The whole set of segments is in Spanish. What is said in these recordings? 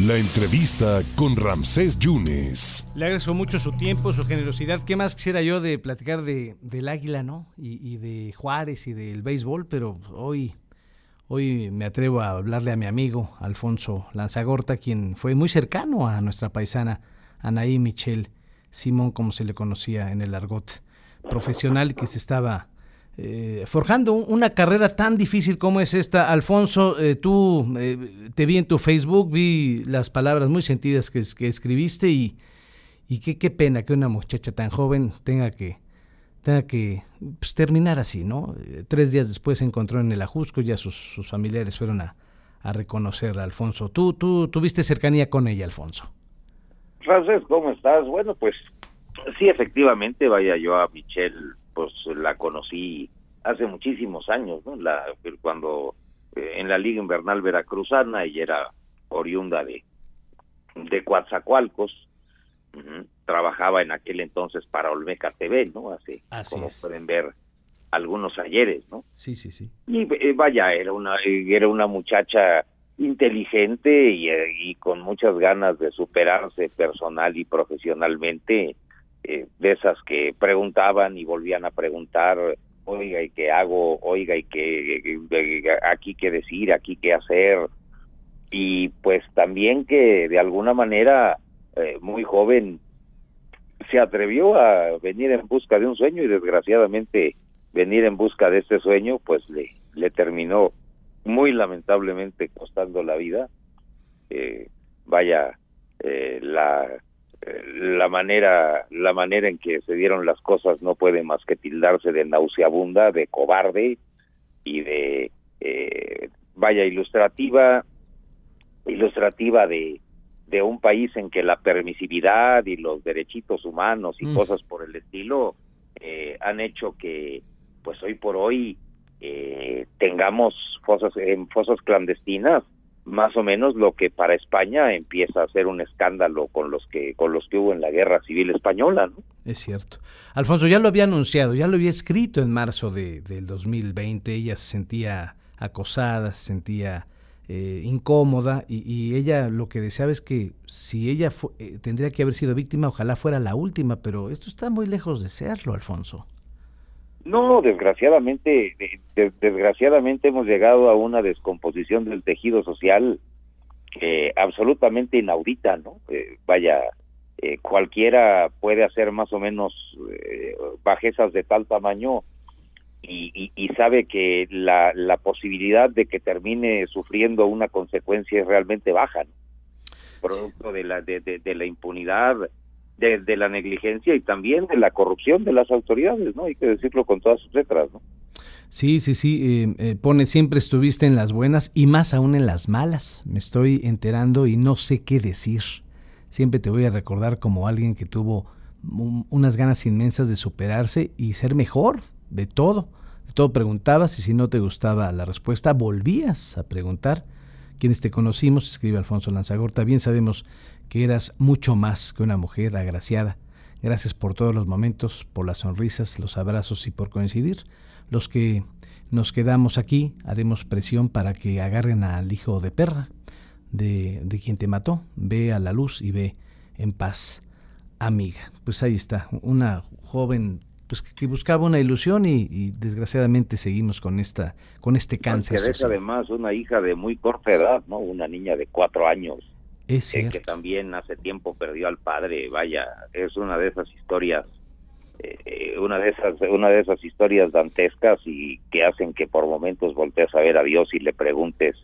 La entrevista con Ramsés Yunes. Le agradezco mucho su tiempo, su generosidad. ¿Qué más quisiera yo de platicar de, del águila, no? Y, de Juárez y del béisbol, pero hoy, hoy me atrevo a hablarle a mi amigo Alfonso Lanzagorta, quien fue muy cercano a nuestra paisana Anaí Michel Simón, como se le conocía en el argot profesional, que se estaba eh, forjando una carrera tan difícil como es esta. Alfonso, eh, tú eh, te vi en tu Facebook, vi las palabras muy sentidas que, escribiste y, qué, pena que una muchacha tan joven tenga que, tenga que pues, terminar así, ¿no? Tres días después se encontró en el Ajusco, ya sus, sus familiares fueron a, a Alfonso. ¿Tú, tú tuviste cercanía con ella, Alfonso? Frances, ¿cómo estás? Bueno, pues sí, efectivamente, vaya yo a Michelle pues la conocí hace muchísimos años, ¿no? La, cuando eh, en la Liga Invernal Veracruzana ella era oriunda de, de Coatzacoalcos, trabajaba en aquel entonces para Olmeca TV, ¿no? Así, como pueden ver algunos ayeres, ¿no? Sí, sí, sí. Y eh, vaya, era una, era una muchacha inteligente y, eh, y, con muchas ganas de superarse personal y profesionalmente eh, de esas que preguntaban y volvían a preguntar, oiga, ¿y qué hago? Oiga, ¿y qué, aquí qué decir? ¿Aquí qué hacer? Y pues también que de alguna manera eh, muy joven se atrevió a venir en busca de un sueño y desgraciadamente venir en busca de este sueño pues le, le terminó muy lamentablemente costando la vida. Eh, vaya, la la manera la manera en que se dieron las cosas no puede más que tildarse de nauseabunda, de cobarde y de eh, vaya ilustrativa ilustrativa de de un país en que la permisividad y los derechitos humanos y mm. cosas por el estilo eh, han hecho que pues hoy por hoy eh, tengamos fosas en fosas clandestinas más o menos lo que para España empieza a ser un escándalo con los que con los que hubo en la guerra civil española ¿no? es cierto. Alfonso ya lo había anunciado ya lo había escrito en marzo de, del 2020 ella se sentía acosada se sentía eh, incómoda y, ella lo que deseaba es que si ella eh, tendría que haber sido víctima ojalá fuera la última pero esto está muy lejos de serlo Alfonso no, desgraciadamente, desgraciadamente hemos llegado a una descomposición del tejido social eh, absolutamente inaudita, ¿no? Eh, vaya, eh, cualquiera puede hacer más o menos bajezas de tal tamaño y, y, sabe que la, la, posibilidad de que termine sufriendo una consecuencia es realmente baja, ¿no? producto de la de, de la impunidad de, la negligencia y también de la corrupción de las autoridades, ¿no? Hay que decirlo con todas sus letras, ¿no? Sí, sí, sí, eh, eh, pone siempre estuviste en las buenas y más aún en las malas. Me estoy enterando y no sé qué decir. Siempre te voy a recordar como alguien que tuvo unas ganas inmensas de superarse y ser mejor de todo. De todo preguntabas y si no te gustaba la respuesta, volvías a preguntar. Quienes te conocimos, escribe Alfonso Lanzagorta, bien sabemos que eras mucho más que una mujer agraciada. Gracias por todos los momentos, por las sonrisas, los abrazos y por coincidir. Los que nos quedamos aquí haremos presión para que agarren al hijo de perra de, de quien te mató. Ve a la luz y ve en paz, amiga. Pues ahí está, una joven pues que buscaba una ilusión y, desgraciadamente seguimos con esta con este cáncer. Que es además una hija de muy corta edad, ¿no? Una niña de cuatro años es que también hace tiempo perdió al padre, vaya, es una de esas historias, eh, una de esas, una de esas historias dantescas y que hacen que por momentos voltees a ver a Dios y le preguntes,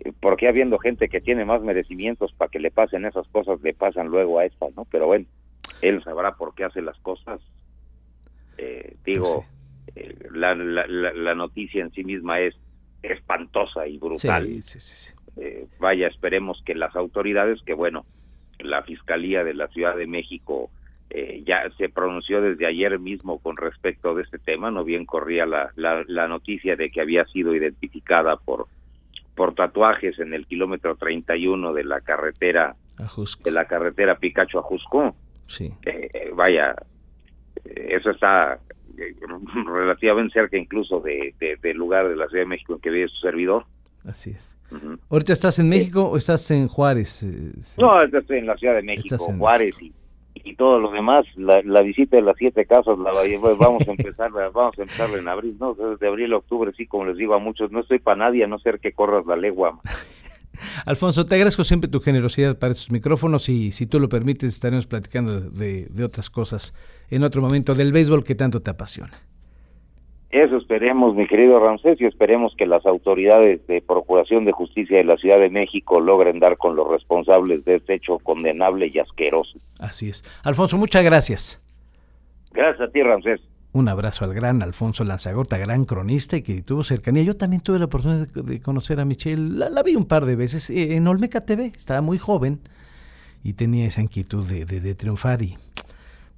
eh, ¿por qué habiendo gente que tiene más merecimientos para que le pasen esas cosas, le pasan luego a esta, no? Pero bueno, él sabrá por qué hace las cosas. Eh, digo, pues la, la, la, noticia en sí misma es espantosa y brutal. Sí, sí, sí. Eh, vaya, esperemos que las autoridades, que bueno, la Fiscalía de la Ciudad de México eh, ya se pronunció desde ayer mismo con respecto de este tema, no bien corría la, la, noticia de que había sido identificada por por tatuajes en el kilómetro 31 de la carretera de la carretera Picacho a Jusco. Sí. Eh, vaya, eso está relativamente cerca incluso de, del lugar de la Ciudad de México en que vive su servidor. Así es. ¿Ahorita estás en México o estás en Juárez? Eh, no, estoy en la Ciudad de México, Juárez y, y todo lo demás. La, visita de las siete casas la vamos a empezar, vamos a empezar en abril, ¿no? Desde abril a octubre, sí, como les digo a muchos, no estoy para nadie a no ser que corras la legua. Alfonso, te agradezco siempre tu generosidad para estos micrófonos y si tú lo permites estaremos platicando de, de otras cosas en otro momento del béisbol que tanto te apasiona. Eso esperemos, mi querido Ramsés, y esperemos que las autoridades de Procuración de Justicia de la Ciudad de México logren dar con los responsables de este hecho condenable y asqueroso. Así es. Alfonso, muchas gracias. Gracias a ti, Ramsés. Un abrazo al gran Alfonso Lanzagorta, gran cronista y que tuvo cercanía. Yo también tuve la oportunidad de conocer a Michelle, la, vi un par de veces eh, en Olmeca TV, estaba muy joven y tenía esa inquietud de, de triunfar y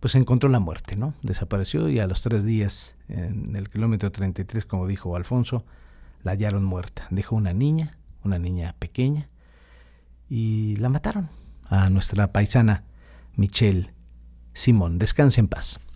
pues encontró la muerte, ¿no? Desapareció y a los tres días, en el kilómetro 33, como dijo Alfonso, la hallaron muerta. Dejó una niña, una niña pequeña, y la mataron a nuestra paisana Michelle Simón. Descanse en paz.